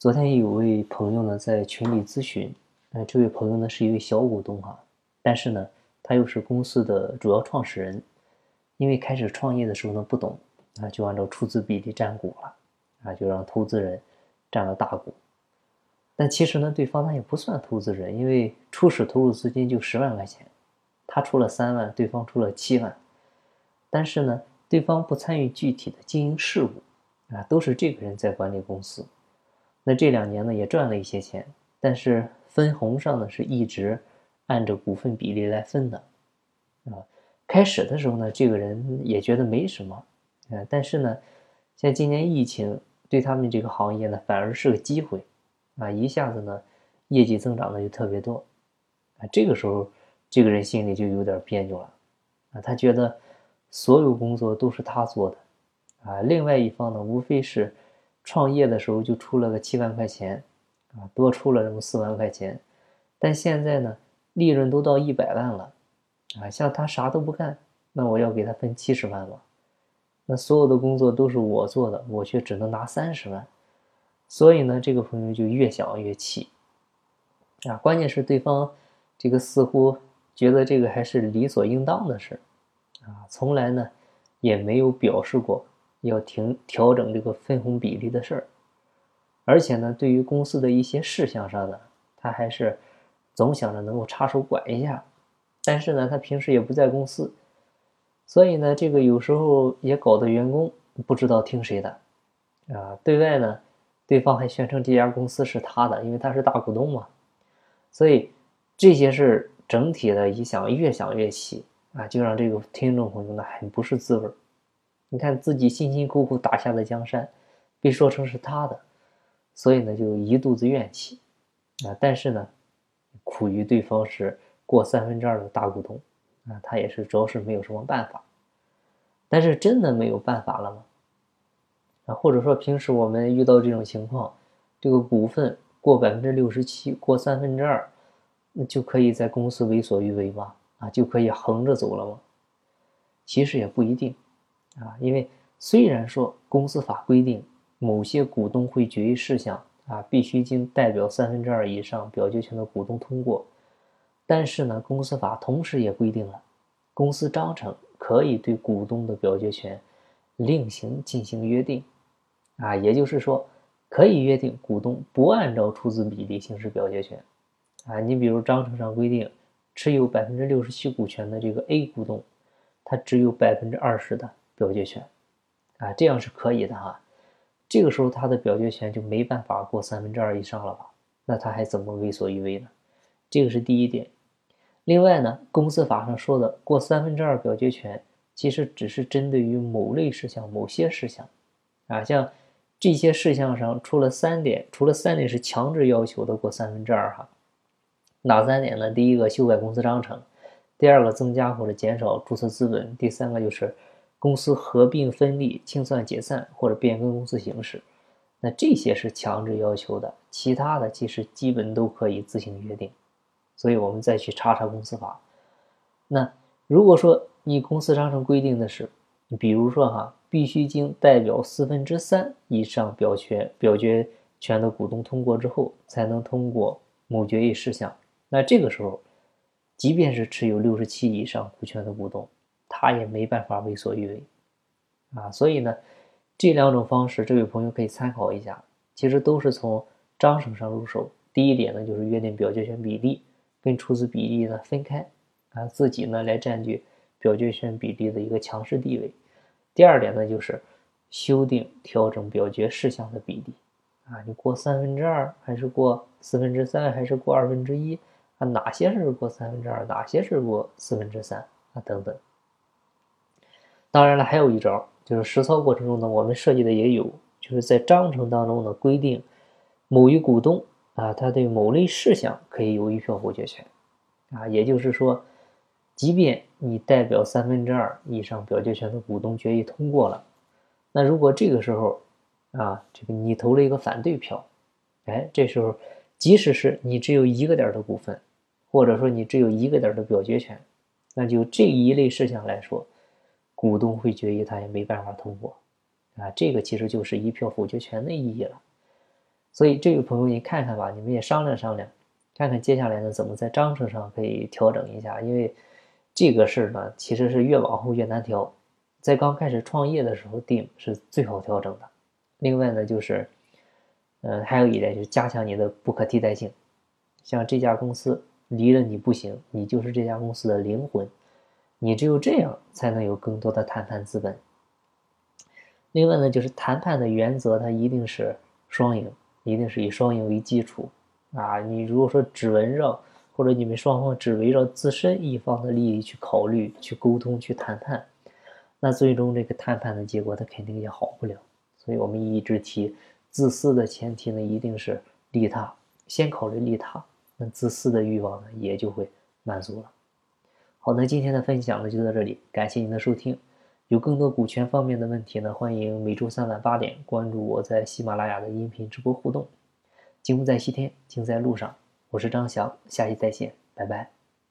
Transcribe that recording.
昨天有位朋友呢在群里咨询，呃，这位朋友呢是一位小股东哈，但是呢他又是公司的主要创始人，因为开始创业的时候呢不懂啊，就按照出资比例占股了啊，就让投资人占了大股。但其实呢，对方他也不算投资人，因为初始投入资金就十万块钱，他出了三万，对方出了七万，但是呢，对方不参与具体的经营事务啊，都是这个人在管理公司。那这两年呢也赚了一些钱，但是分红上呢是一直按照股份比例来分的，啊，开始的时候呢这个人也觉得没什么，啊，但是呢，像今年疫情对他们这个行业呢反而是个机会，啊，一下子呢业绩增长的就特别多，啊，这个时候这个人心里就有点别扭了，啊，他觉得所有工作都是他做的，啊，另外一方呢无非是。创业的时候就出了个七万块钱，啊，多出了这么四万块钱，但现在呢，利润都到一百万了，啊，像他啥都不干，那我要给他分七十万吧？那所有的工作都是我做的，我却只能拿三十万，所以呢，这个朋友就越想越气，啊，关键是对方这个似乎觉得这个还是理所应当的事，啊，从来呢也没有表示过。要停调整这个分红比例的事儿，而且呢，对于公司的一些事项上呢，他还是总想着能够插手管一下。但是呢，他平时也不在公司，所以呢，这个有时候也搞得员工不知道听谁的啊。对外呢，对方还宣称这家公司是他的，因为他是大股东嘛。所以这些事整体的一想，越想越气啊，就让这个听众朋友呢很不是滋味儿。你看自己辛辛苦苦打下的江山，被说成是他的，所以呢就一肚子怨气啊！但是呢，苦于对方是过三分之二的大股东啊，他也是主要是没有什么办法。但是真的没有办法了吗？啊，或者说平时我们遇到这种情况，这个股份过百分之六十七，过三分之二，那就可以在公司为所欲为吗？啊，就可以横着走了吗？其实也不一定。啊，因为虽然说公司法规定某些股东会决议事项啊必须经代表三分之二以上表决权的股东通过，但是呢，公司法同时也规定了，公司章程可以对股东的表决权另行进行约定，啊，也就是说，可以约定股东不按照出资比例行使表决权，啊，你比如章程上规定，持有百分之六十七股权的这个 A 股东，他只有百分之二十的。表决权，啊，这样是可以的哈。这个时候他的表决权就没办法过三分之二以上了吧？那他还怎么为所欲为呢？这个是第一点。另外呢，公司法上说的过三分之二表决权，其实只是针对于某类事项、某些事项，啊，像这些事项上除了三点，除了三点是强制要求的过三分之二哈。哪三点呢？第一个修改公司章程，第二个增加或者减少注册资本，第三个就是。公司合并分立、清算解散或者变更公司形式，那这些是强制要求的，其他的其实基本都可以自行约定。所以我们再去查查公司法。那如果说你公司章程规定的是，比如说哈，必须经代表四分之三以上表决表决权的股东通过之后，才能通过某决议事项。那这个时候，即便是持有六十七以上股权的股东。他也没办法为所欲为，啊，所以呢，这两种方式，这位朋友可以参考一下。其实都是从章程上入手。第一点呢，就是约定表决权比例跟出资比例呢分开，啊，自己呢来占据表决权比例的一个强势地位。第二点呢，就是修订调整表决事项的比例，啊，你过三分之二还是过四分之三还是过二分之一啊？哪些是过三分之二，哪些是过四分之三啊？等等。当然了，还有一招，就是实操过程中呢，我们设计的也有，就是在章程当中呢规定，某一股东啊，他对某类事项可以有一票否决权，啊，也就是说，即便你代表三分之二以上表决权的股东决议通过了，那如果这个时候啊，这个你投了一个反对票，哎，这时候即使是你只有一个点的股份，或者说你只有一个点的表决权，那就这一类事项来说。股东会决议他也没办法通过，啊，这个其实就是一票否决权的意义了。所以这位朋友，你看看吧，你们也商量商量，看看接下来呢怎么在章程上可以调整一下，因为这个事儿呢其实是越往后越难调，在刚开始创业的时候定是最好调整的。另外呢就是，嗯，还有一点就是加强你的不可替代性，像这家公司离了你不行，你就是这家公司的灵魂，你只有这样才能有更多的谈判资本。另外呢就是谈判的原则，它一定是双赢。一定是以双赢为基础啊！你如果说只围绕，或者你们双方只围绕自身一方的利益去考虑、去沟通、去谈判，那最终这个谈判的结果它肯定也好不了。所以我们一直提，自私的前提呢一定是利他，先考虑利他，那自私的欲望呢也就会满足了。好，那今天的分享呢就到这里，感谢您的收听。有更多股权方面的问题呢，欢迎每周三晚八点关注我在喜马拉雅的音频直播互动。金不在西天，金在路上。我是张翔，下期再见，拜拜。